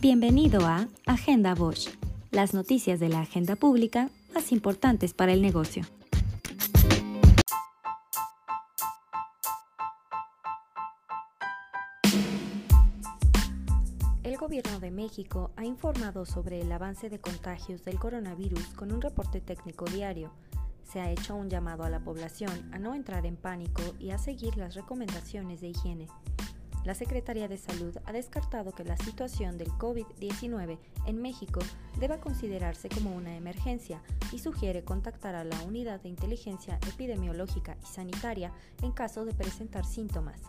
Bienvenido a Agenda Bosch, las noticias de la agenda pública más importantes para el negocio. El Gobierno de México ha informado sobre el avance de contagios del coronavirus con un reporte técnico diario. Se ha hecho un llamado a la población a no entrar en pánico y a seguir las recomendaciones de higiene. La Secretaría de Salud ha descartado que la situación del COVID-19 en México deba considerarse como una emergencia y sugiere contactar a la Unidad de Inteligencia Epidemiológica y Sanitaria en caso de presentar síntomas.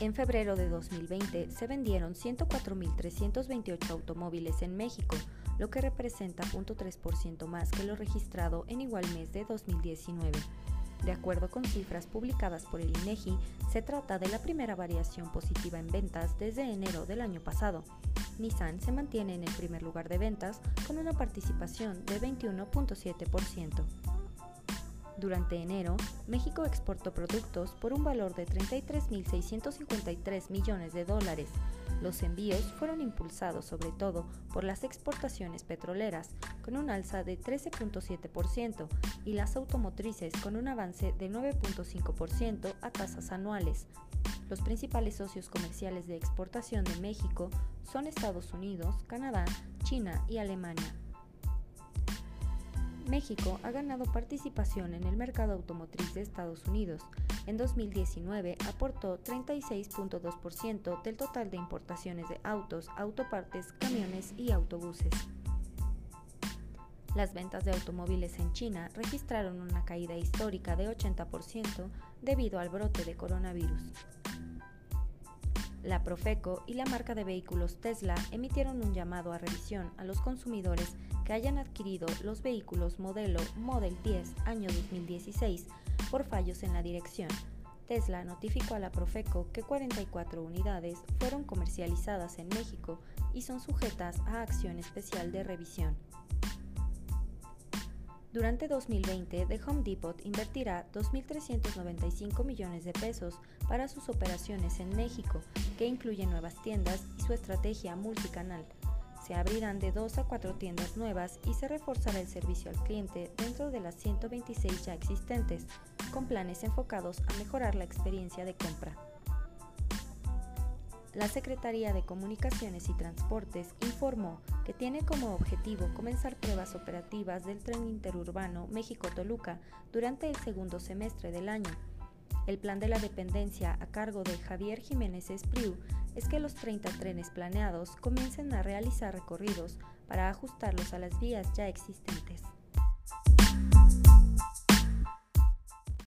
En febrero de 2020 se vendieron 104.328 automóviles en México, lo que representa 0.3% más que lo registrado en igual mes de 2019. De acuerdo con cifras publicadas por el INEGI, se trata de la primera variación positiva en ventas desde enero del año pasado. Nissan se mantiene en el primer lugar de ventas con una participación de 21.7%. Durante enero, México exportó productos por un valor de 33.653 millones de dólares. Los envíos fueron impulsados sobre todo por las exportaciones petroleras, con un alza de 13.7%, y las automotrices con un avance de 9.5% a tasas anuales. Los principales socios comerciales de exportación de México son Estados Unidos, Canadá, China y Alemania. México ha ganado participación en el mercado automotriz de Estados Unidos. En 2019 aportó 36.2% del total de importaciones de autos, autopartes, camiones y autobuses. Las ventas de automóviles en China registraron una caída histórica de 80% debido al brote de coronavirus. La Profeco y la marca de vehículos Tesla emitieron un llamado a revisión a los consumidores que hayan adquirido los vehículos modelo Model 10 año 2016 por fallos en la dirección. Tesla notificó a la Profeco que 44 unidades fueron comercializadas en México y son sujetas a acción especial de revisión. Durante 2020, The Home Depot invertirá 2.395 millones de pesos para sus operaciones en México, que incluyen nuevas tiendas y su estrategia multicanal. Se abrirán de 2 a 4 tiendas nuevas y se reforzará el servicio al cliente dentro de las 126 ya existentes, con planes enfocados a mejorar la experiencia de compra la Secretaría de Comunicaciones y Transportes informó que tiene como objetivo comenzar pruebas operativas del tren interurbano México-Toluca durante el segundo semestre del año. El plan de la dependencia a cargo de Javier Jiménez Espriu es que los 30 trenes planeados comiencen a realizar recorridos para ajustarlos a las vías ya existentes.